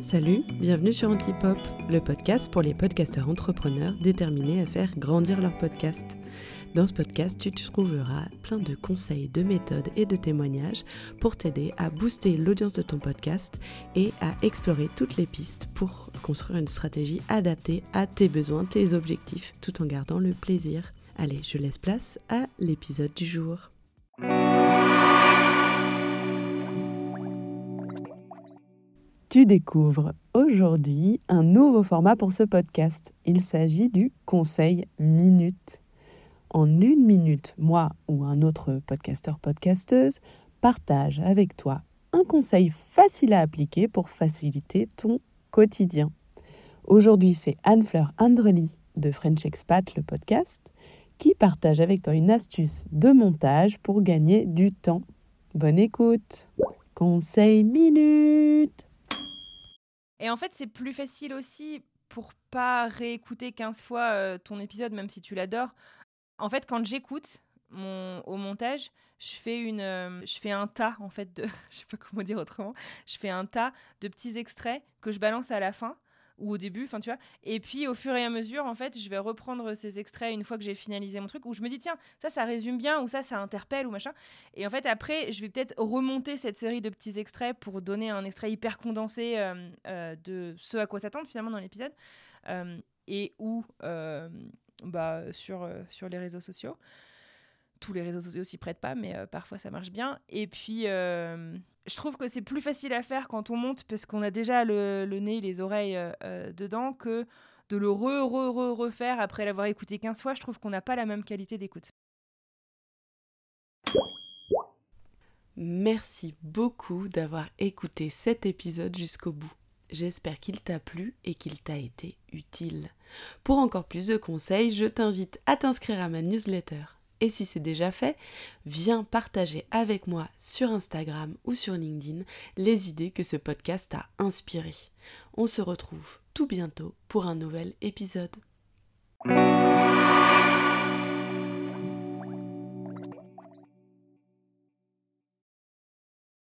Salut, bienvenue sur Antipop, le podcast pour les podcasteurs entrepreneurs déterminés à faire grandir leur podcast. Dans ce podcast, tu trouveras plein de conseils, de méthodes et de témoignages pour t'aider à booster l'audience de ton podcast et à explorer toutes les pistes pour construire une stratégie adaptée à tes besoins, tes objectifs, tout en gardant le plaisir. Allez, je laisse place à l'épisode du jour. Tu découvres aujourd'hui un nouveau format pour ce podcast. Il s'agit du conseil minute. En une minute, moi ou un autre podcasteur podcasteuse partage avec toi un conseil facile à appliquer pour faciliter ton quotidien. Aujourd'hui, c'est Anne-Fleur Andrely de French Expat, le podcast, qui partage avec toi une astuce de montage pour gagner du temps. Bonne écoute. Conseil minute. Et en fait, c'est plus facile aussi pour pas réécouter 15 fois euh, ton épisode, même si tu l'adores. En fait, quand j'écoute au montage, je fais, une, euh, je fais un tas, en fait, de. je sais pas comment dire autrement. Je fais un tas de petits extraits que je balance à la fin ou au début, enfin tu vois. Et puis au fur et à mesure, en fait, je vais reprendre ces extraits une fois que j'ai finalisé mon truc, où je me dis tiens, ça, ça résume bien, ou ça, ça interpelle, ou machin. Et en fait, après, je vais peut-être remonter cette série de petits extraits pour donner un extrait hyper condensé euh, euh, de ce à quoi s'attendre finalement dans l'épisode, euh, et ou bah, sur, sur les réseaux sociaux tous les réseaux sociaux s'y prêtent pas, mais euh, parfois ça marche bien. Et puis, euh, je trouve que c'est plus facile à faire quand on monte parce qu'on a déjà le, nez, les oreilles euh, dedans que de le re, re, re, refaire après l'avoir écouté 15 fois. Je trouve qu'on n'a pas la même qualité d'écoute. Merci beaucoup d'avoir écouté cet épisode jusqu'au bout. J'espère qu'il t'a plu et qu'il t'a été utile. Pour encore plus de conseils, je t'invite à t'inscrire à ma newsletter et si c'est déjà fait, viens partager avec moi sur Instagram ou sur LinkedIn les idées que ce podcast a inspirées. On se retrouve tout bientôt pour un nouvel épisode.